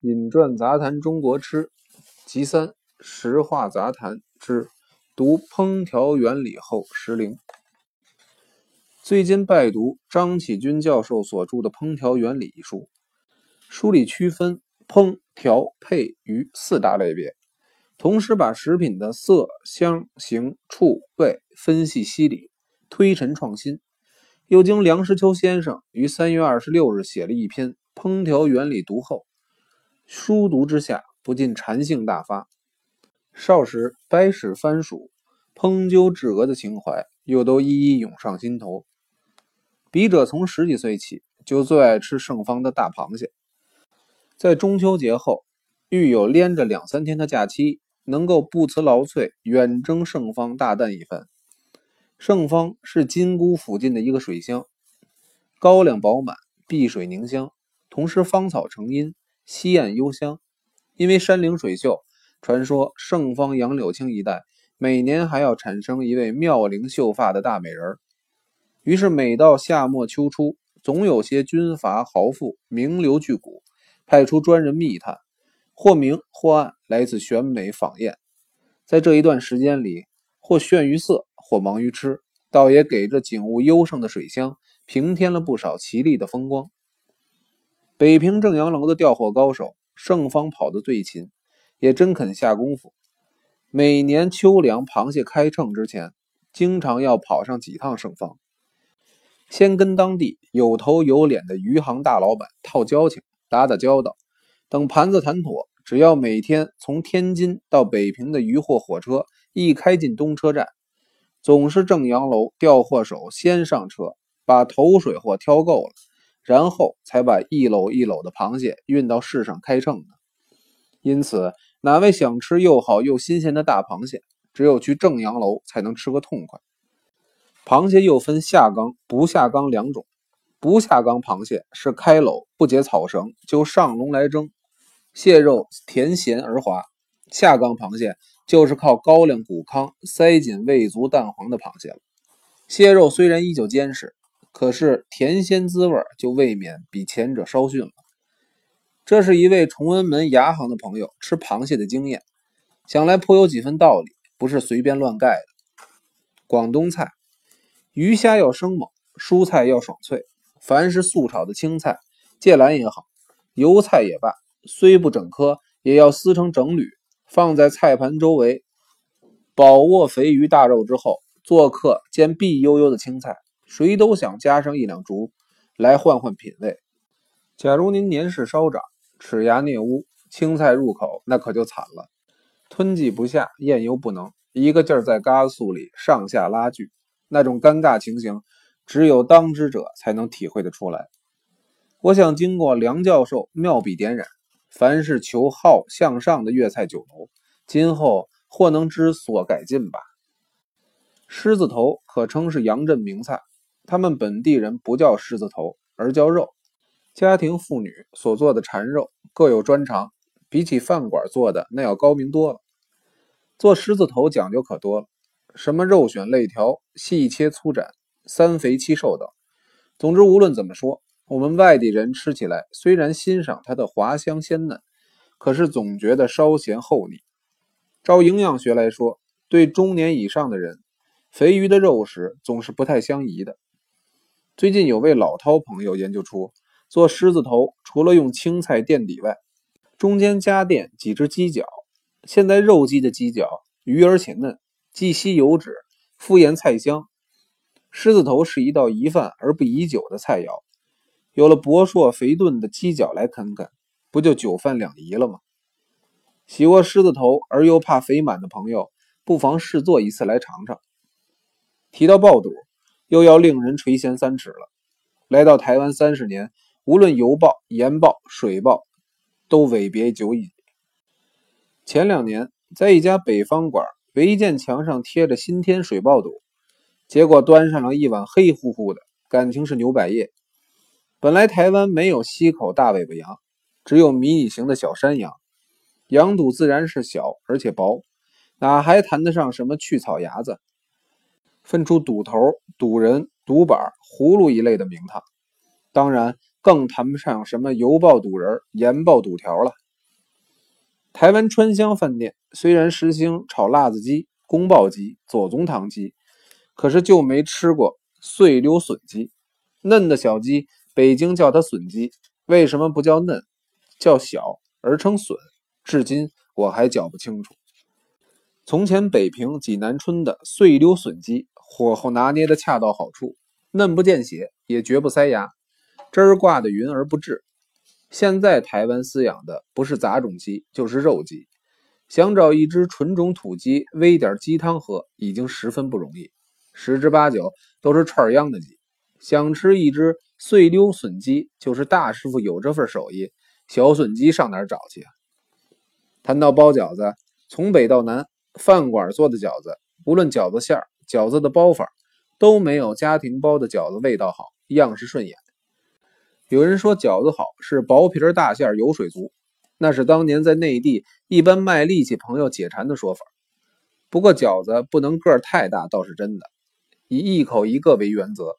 饮馔杂谈中国吃，集三实话杂谈之读烹调原理后时灵。最近拜读张启军教授所著的《烹调原理》一书，书里区分烹调配于四大类别，同时把食品的色香形触味分析析理，推陈创新。又经梁实秋先生于三月二十六日写了一篇《烹调原理》读后。书读之下，不禁禅性大发。少时掰屎番薯、烹鸠制鹅的情怀，又都一一涌上心头。笔者从十几岁起，就最爱吃盛方的大螃蟹。在中秋节后，遇有连着两三天的假期，能够不辞劳瘁，远征盛方大啖一番。盛方是金沽附近的一个水乡，高粱饱满，碧水凝香，同时芳草成荫。西岸幽香，因为山灵水秀，传说盛芳杨柳青一带每年还要产生一位妙龄秀发的大美人儿于是每到夏末秋初，总有些军阀豪富名流巨贾派出专人密探，或明或暗来自选美访宴。在这一段时间里，或炫于色，或忙于吃，倒也给这景物优胜的水乡平添了不少奇丽的风光。北平正阳楼的调货高手盛方跑得最勤，也真肯下功夫。每年秋粮螃蟹开秤之前，经常要跑上几趟盛方，先跟当地有头有脸的余杭大老板套交情，打打交道。等盘子谈妥，只要每天从天津到北平的渔货火车一开进东车站，总是正阳楼调货手先上车，把头水货挑够了。然后才把一篓一篓的螃蟹运到市上开秤的。因此，哪位想吃又好又新鲜的大螃蟹，只有去正阳楼才能吃个痛快。螃蟹又分下缸、不下缸两种。不下缸螃蟹是开篓不解草绳就上笼来蒸，蟹肉甜咸而滑；下缸螃蟹就是靠高粱谷糠塞紧味足蛋黄的螃蟹了。蟹肉虽然依旧坚实。可是甜鲜滋味就未免比前者稍逊了。这是一位崇文门牙行的朋友吃螃蟹的经验，想来颇有几分道理，不是随便乱盖的。广东菜，鱼虾要生猛，蔬菜要爽脆。凡是素炒的青菜、芥兰也好，油菜也罢，虽不整颗，也要撕成整缕，放在菜盘周围，饱握肥鱼大肉之后，做客见碧悠悠的青菜。谁都想加上一两竹来换换品味。假如您年事稍长，齿牙啮污，青菜入口那可就惨了，吞挤不下，咽油不能，一个劲儿在嘎素里上下拉锯，那种尴尬情形，只有当之者才能体会得出来。我想经过梁教授妙笔点染，凡是求好向上的粤菜酒楼，今后或能知所改进吧。狮子头可称是杨镇名菜。他们本地人不叫狮子头，而叫肉。家庭妇女所做的馋肉各有专长，比起饭馆做的那要高明多了。做狮子头讲究可多了，什么肉选肋条、细切粗斩、三肥七瘦等。总之，无论怎么说，我们外地人吃起来虽然欣赏它的滑香鲜嫩，可是总觉得稍嫌厚腻。照营养学来说，对中年以上的人，肥鱼的肉食总是不太相宜的。最近有位老饕朋友研究出，做狮子头除了用青菜垫底外，中间加垫几只鸡脚。现在肉鸡的鸡脚鱼而且嫩，既吸油脂，复腌菜香。狮子头是一道宜饭而不宜久的菜肴，有了博硕肥炖的鸡脚来啃啃，不就酒饭两宜了吗？喜过狮子头而又怕肥满的朋友，不妨试做一次来尝尝。提到爆肚。又要令人垂涎三尺了。来到台湾三十年，无论油爆、盐爆、水爆，都尾别久矣。前两年在一家北方馆，违建墙上贴着“新天水爆肚”，结果端上了一碗黑乎乎的，感情是牛百叶。本来台湾没有溪口大尾巴羊，只有迷你型的小山羊，羊肚自然是小而且薄，哪还谈得上什么去草牙子？分出肚头、肚仁、肚板、葫芦一类的名堂，当然更谈不上什么油爆肚仁、盐爆肚条了。台湾川香饭店虽然实行炒辣子鸡、宫爆鸡、左宗棠鸡，可是就没吃过碎溜笋鸡。嫩的小鸡，北京叫它笋鸡，为什么不叫嫩，叫小而称笋？至今我还搅不清楚。从前北平济南春的碎溜笋鸡，火候拿捏的恰到好处，嫩不见血，也绝不塞牙，汁儿挂的匀而不滞。现在台湾饲养的不是杂种鸡，就是肉鸡，想找一只纯种土鸡煨点鸡汤喝，已经十分不容易，十之八九都是串秧的鸡。想吃一只碎溜笋鸡，就是大师傅有这份手艺，小笋鸡上哪儿找去啊？谈到包饺子，从北到南。饭馆做的饺子，不论饺子馅儿、饺子的包法，都没有家庭包的饺子味道好，样式顺眼。有人说饺子好是薄皮大馅油水足，那是当年在内地一般卖力气朋友解馋的说法。不过饺子不能个儿太大倒是真的，以一口一个为原则，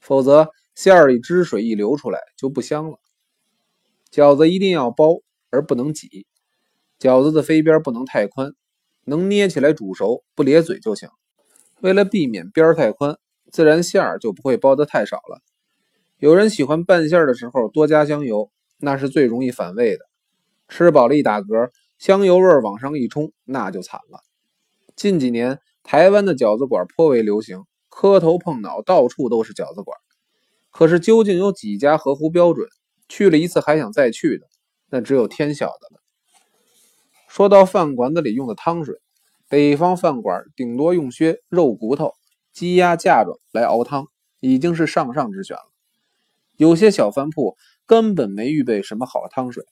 否则馅儿里汁水一流出来就不香了。饺子一定要包而不能挤，饺子的飞边不能太宽。能捏起来煮熟不咧嘴就行。为了避免边儿太宽，自然馅儿就不会包得太少了。有人喜欢拌馅的时候多加香油，那是最容易反胃的。吃饱了一打嗝，香油味往上一冲，那就惨了。近几年台湾的饺子馆颇为流行，磕头碰脑，到处都是饺子馆。可是究竟有几家合乎标准，去了一次还想再去的，那只有天晓得了。说到饭馆子里用的汤水，北方饭馆顶多用些肉骨头、鸡鸭架状来熬汤，已经是上上之选了。有些小饭铺根本没预备什么好汤水，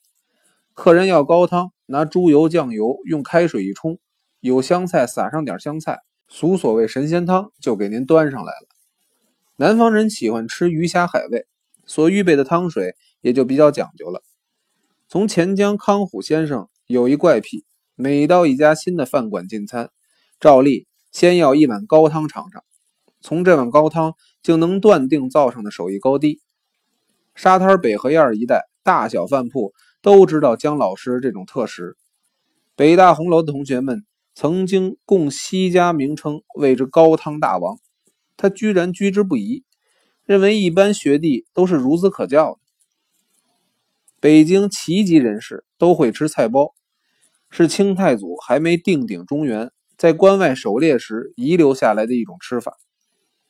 客人要高汤，拿猪油、酱油用开水一冲，有香菜撒上点香菜，俗所谓神仙汤就给您端上来了。南方人喜欢吃鱼虾海味，所预备的汤水也就比较讲究了。从钱江康虎先生。有一怪癖，每到一家新的饭馆进餐，照例先要一碗高汤尝尝，从这碗高汤就能断定灶上的手艺高低。沙滩北河沿一带大小饭铺都知道姜老师这种特食。北大红楼的同学们曾经供西家名称谓之高汤大王，他居然居之不疑，认为一般学弟都是孺子可教的。北京奇籍人士都会吃菜包。是清太祖还没定鼎中原，在关外狩猎时遗留下来的一种吃法。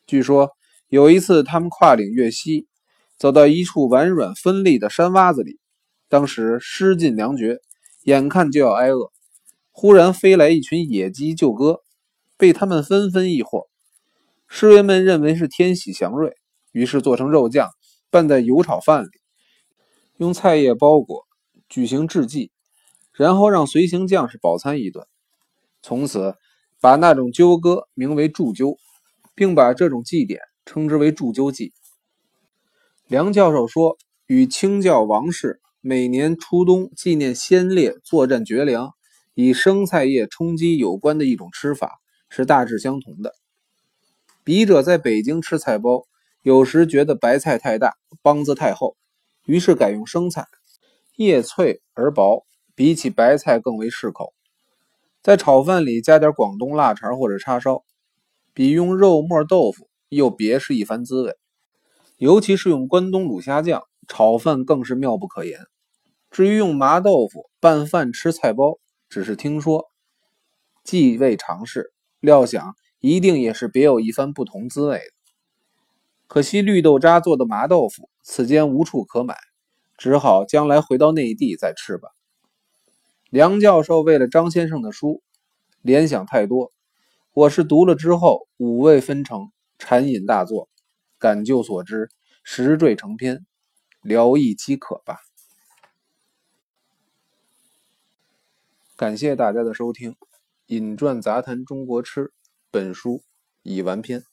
据说有一次，他们跨岭越溪，走到一处婉软分立的山洼子里，当时失尽粮绝，眼看就要挨饿，忽然飞来一群野鸡救歌，被他们纷纷异获。侍卫们认为是天喜祥瑞，于是做成肉酱，拌在油炒饭里，用菜叶包裹，举行祭祭。然后让随行将士饱餐一顿，从此把那种鸠歌名为祝鸠，并把这种祭典称之为祝鸠祭。梁教授说，与清教王室每年初冬纪念先烈作战绝粮，以生菜叶充饥有关的一种吃法是大致相同的。笔者在北京吃菜包，有时觉得白菜太大，帮子太厚，于是改用生菜，叶脆而薄。比起白菜更为适口，在炒饭里加点广东腊肠或者叉烧，比用肉末豆腐又别是一番滋味。尤其是用关东卤虾酱炒饭，更是妙不可言。至于用麻豆腐拌饭吃菜包，只是听说，既未尝试，料想一定也是别有一番不同滋味的。可惜绿豆渣做的麻豆腐，此间无处可买，只好将来回到内地再吃吧。梁教授为了张先生的书，联想太多。我是读了之后五味纷呈，禅饮大作，感就所知，实缀成篇，聊亦饥渴吧。感谢大家的收听，《饮馔杂谈中国吃》本书已完篇。